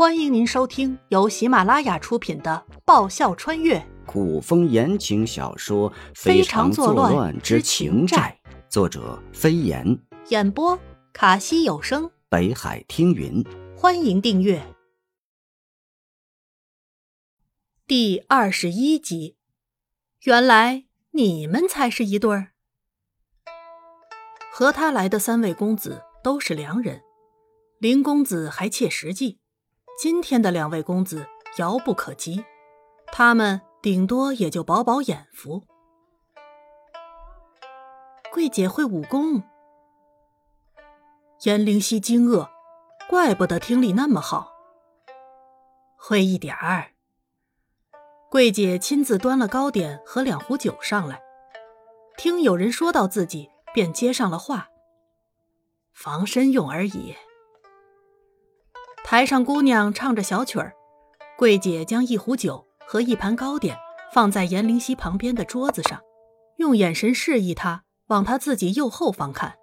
欢迎您收听由喜马拉雅出品的《爆笑穿越古风言情小说《非常作乱乱之情债》，作者飞檐，》，演播卡西有声。北海听云。欢迎订阅。第二十一集，原来你们才是一对儿。和他来的三位公子都是良人，林公子还切实际。今天的两位公子遥不可及，他们顶多也就饱饱眼福。桂姐会武功，颜灵犀惊愕，怪不得听力那么好。会一点儿。桂姐亲自端了糕点和两壶酒上来，听有人说到自己，便接上了话：“防身用而已。”台上姑娘唱着小曲儿，桂姐将一壶酒和一盘糕点放在颜灵犀旁边的桌子上，用眼神示意她往她自己右后方看。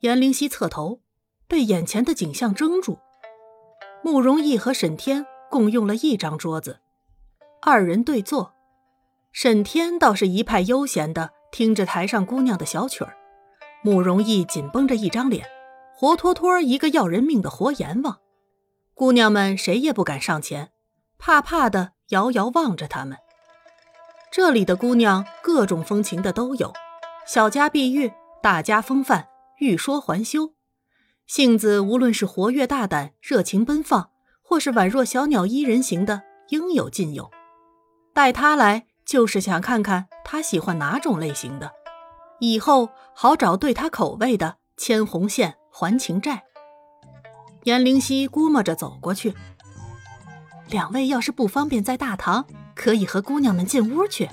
颜灵犀侧头，被眼前的景象怔住。慕容逸和沈天共用了一张桌子，二人对坐。沈天倒是一派悠闲的听着台上姑娘的小曲儿，慕容逸紧绷着一张脸，活脱脱一个要人命的活阎王。姑娘们谁也不敢上前，怕怕的遥遥望着他们。这里的姑娘各种风情的都有，小家碧玉，大家风范，欲说还休。性子无论是活跃大胆、热情奔放，或是宛若小鸟依人型的，应有尽有。带她来，就是想看看她喜欢哪种类型的，以后好找对她口味的，牵红线还情债。颜灵犀估摸着走过去，两位要是不方便在大堂，可以和姑娘们进屋去。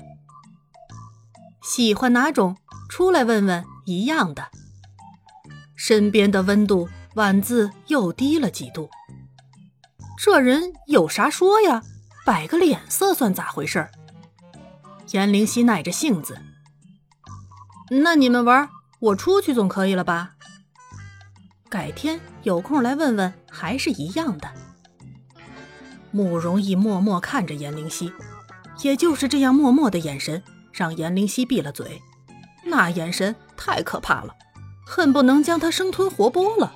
喜欢哪种，出来问问，一样的。身边的温度晚自又低了几度。这人有啥说呀？摆个脸色算咋回事？颜灵犀耐着性子，那你们玩，我出去总可以了吧？改天有空来问问，还是一样的。慕容逸默默看着颜灵犀，也就是这样默默的眼神，让颜灵犀闭了嘴。那眼神太可怕了，恨不能将他生吞活剥了。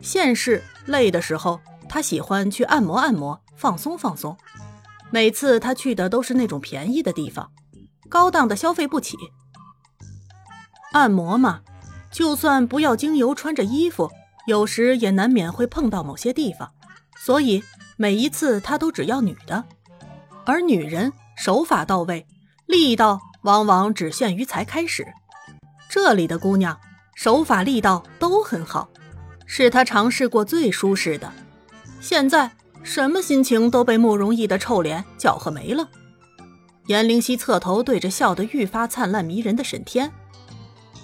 现世累的时候，他喜欢去按摩按摩，放松放松。每次他去的都是那种便宜的地方，高档的消费不起。按摩嘛。就算不要精油，穿着衣服，有时也难免会碰到某些地方，所以每一次他都只要女的，而女人手法到位，力道往往只限于才开始。这里的姑娘手法力道都很好，是他尝试过最舒适的。现在什么心情都被慕容逸的臭脸搅和没了。颜灵犀侧头对着笑得愈发灿烂迷人的沈天：“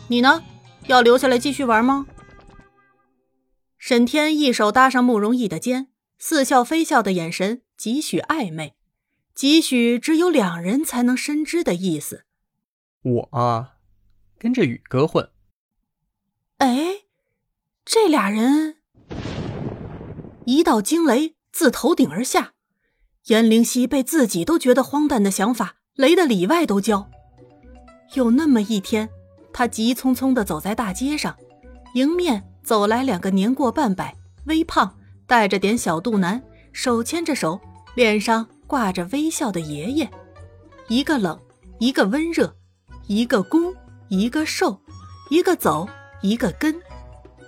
你呢？”要留下来继续玩吗？沈天一手搭上慕容逸的肩，似笑非笑的眼神，几许暧昧，几许只有两人才能深知的意思。我啊，跟着宇哥混。哎，这俩人，一道惊雷自头顶而下，颜灵犀被自己都觉得荒诞的想法雷得里外都焦。有那么一天。他急匆匆地走在大街上，迎面走来两个年过半百、微胖、带着点小肚腩、手牵着手、脸上挂着微笑的爷爷，一个冷，一个温热，一个攻，一个受，一个走，一个跟，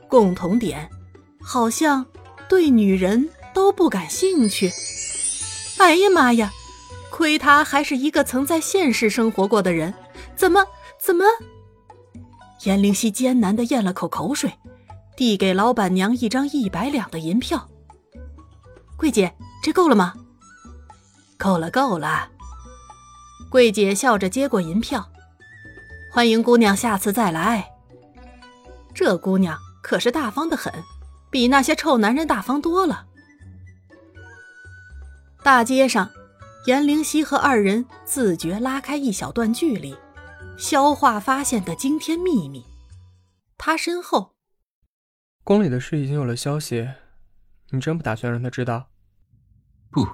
共同点，好像对女人都不感兴趣。哎呀妈呀，亏他还是一个曾在现实生活过的人，怎么怎么？颜灵犀艰难的咽了口口水，递给老板娘一张一百两的银票。桂姐，这够了吗？够了，够了。桂姐笑着接过银票，欢迎姑娘下次再来。这姑娘可是大方的很，比那些臭男人大方多了。大街上，颜灵犀和二人自觉拉开一小段距离。消化发现的惊天秘密。他身后，宫里的事已经有了消息，你真不打算让他知道？不。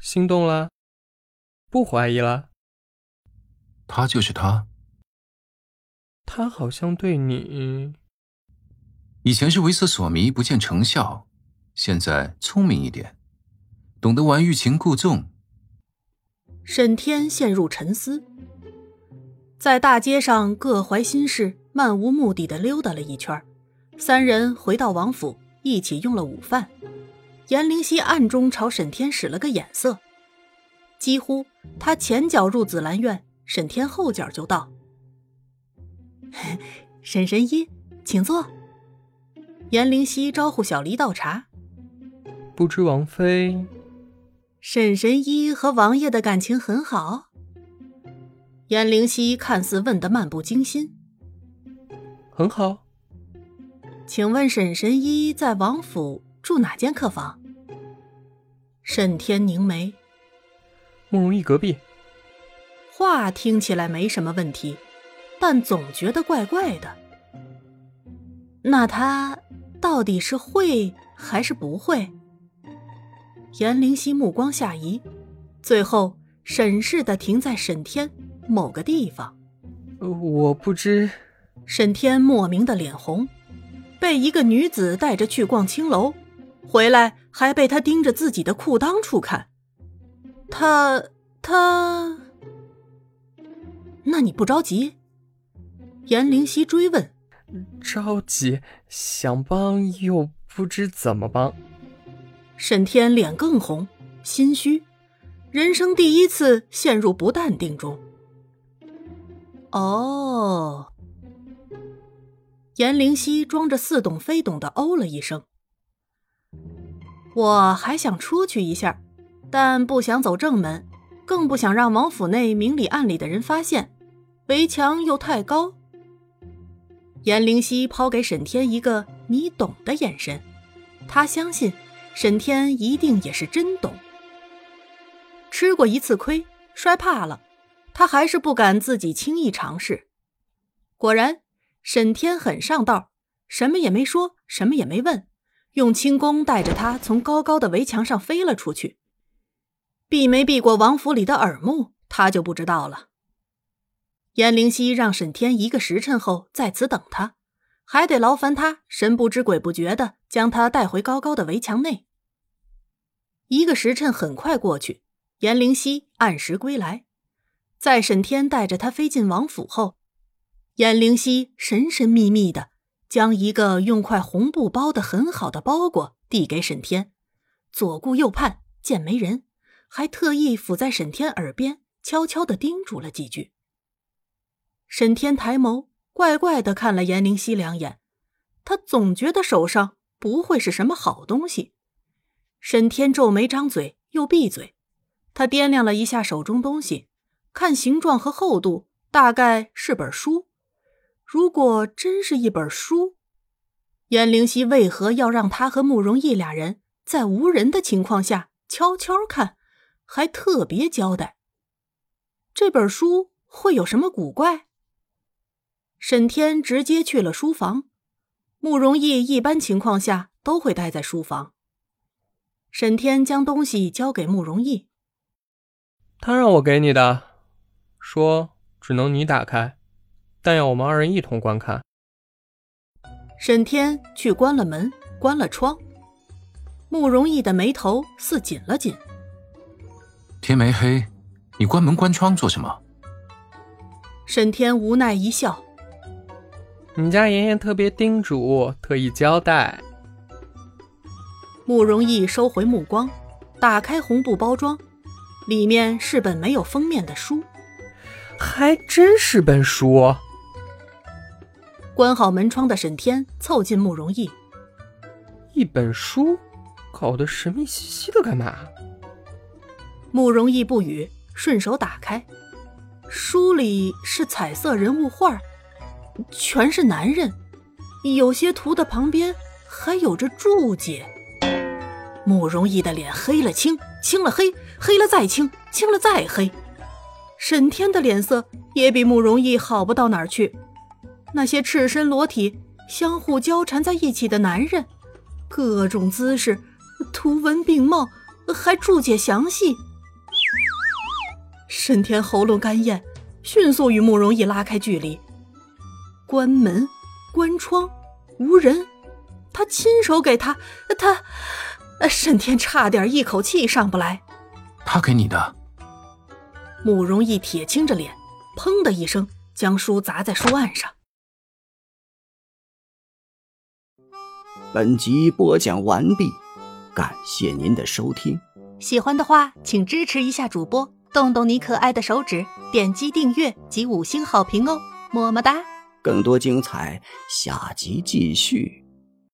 心动了？不怀疑了？他就是他。他好像对你……以前是为色所迷，不见成效，现在聪明一点，懂得玩欲擒故纵。沈天陷入沉思，在大街上各怀心事、漫无目的的溜达了一圈，三人回到王府，一起用了午饭。颜灵溪暗中朝沈天使了个眼色，几乎他前脚入紫兰院，沈天后脚就到。沈神医，请坐。颜灵溪招呼小离倒茶。不知王妃。沈神医和王爷的感情很好。颜灵溪看似问得漫不经心。很好。请问沈神医在王府住哪间客房？沈天凝眉。慕容易隔壁。话听起来没什么问题。但总觉得怪怪的。那他到底是会还是不会？颜灵溪目光下移，最后审视的停在沈天某个地方。我不知。沈天莫名的脸红，被一个女子带着去逛青楼，回来还被他盯着自己的裤裆处看。他他，那你不着急？严灵溪追问：“着急，想帮又不知怎么帮。”沈天脸更红，心虚，人生第一次陷入不淡定中。哦，颜灵溪装着似懂非懂的哦了一声：“我还想出去一下，但不想走正门，更不想让王府内明里暗里的人发现，围墙又太高。”颜灵溪抛给沈天一个“你懂”的眼神，他相信沈天一定也是真懂。吃过一次亏，摔怕了，他还是不敢自己轻易尝试。果然，沈天很上道，什么也没说，什么也没问，用轻功带着他从高高的围墙上飞了出去。避没避过王府里的耳目，他就不知道了。颜灵溪让沈天一个时辰后在此等他，还得劳烦他神不知鬼不觉的将他带回高高的围墙内。一个时辰很快过去，颜灵溪按时归来，在沈天带着他飞进王府后，颜灵溪神神秘秘的将一个用块红布包的很好的包裹递给沈天，左顾右盼见没人，还特意伏在沈天耳边悄悄的叮嘱了几句。沈天抬眸，怪怪的看了颜灵溪两眼，他总觉得手上不会是什么好东西。沈天皱眉张嘴，又闭嘴。他掂量了一下手中东西，看形状和厚度，大概是本书。如果真是一本书，燕灵溪为何要让他和慕容逸俩人在无人的情况下悄悄看，还特别交代？这本书会有什么古怪？沈天直接去了书房，慕容逸一般情况下都会待在书房。沈天将东西交给慕容逸，他让我给你的，说只能你打开，但要我们二人一同观看。沈天去关了门，关了窗，慕容逸的眉头似紧了紧。天没黑，你关门关窗做什么？沈天无奈一笑。你家妍妍特别叮嘱，特意交代。慕容易收回目光，打开红布包装，里面是本没有封面的书，还真是本书。关好门窗的沈天凑近慕容易，一本书，搞得神秘兮兮的干嘛？慕容易不语，顺手打开，书里是彩色人物画。全是男人，有些图的旁边还有着注解。慕容易的脸黑了青，青了黑，黑了再青，青了再黑。沈天的脸色也比慕容易好不到哪儿去。那些赤身裸体、相互交缠在一起的男人，各种姿势，图文并茂，还注解详细。沈天喉咙干咽，迅速与慕容易拉开距离。关门，关窗，无人。他亲手给他，他，沈天差点一口气上不来。他给你的。慕容易铁青着脸，砰的一声将书砸在书案上。本集播讲完毕，感谢您的收听。喜欢的话，请支持一下主播，动动你可爱的手指，点击订阅及五星好评哦，么么哒！更多精彩，下集继续。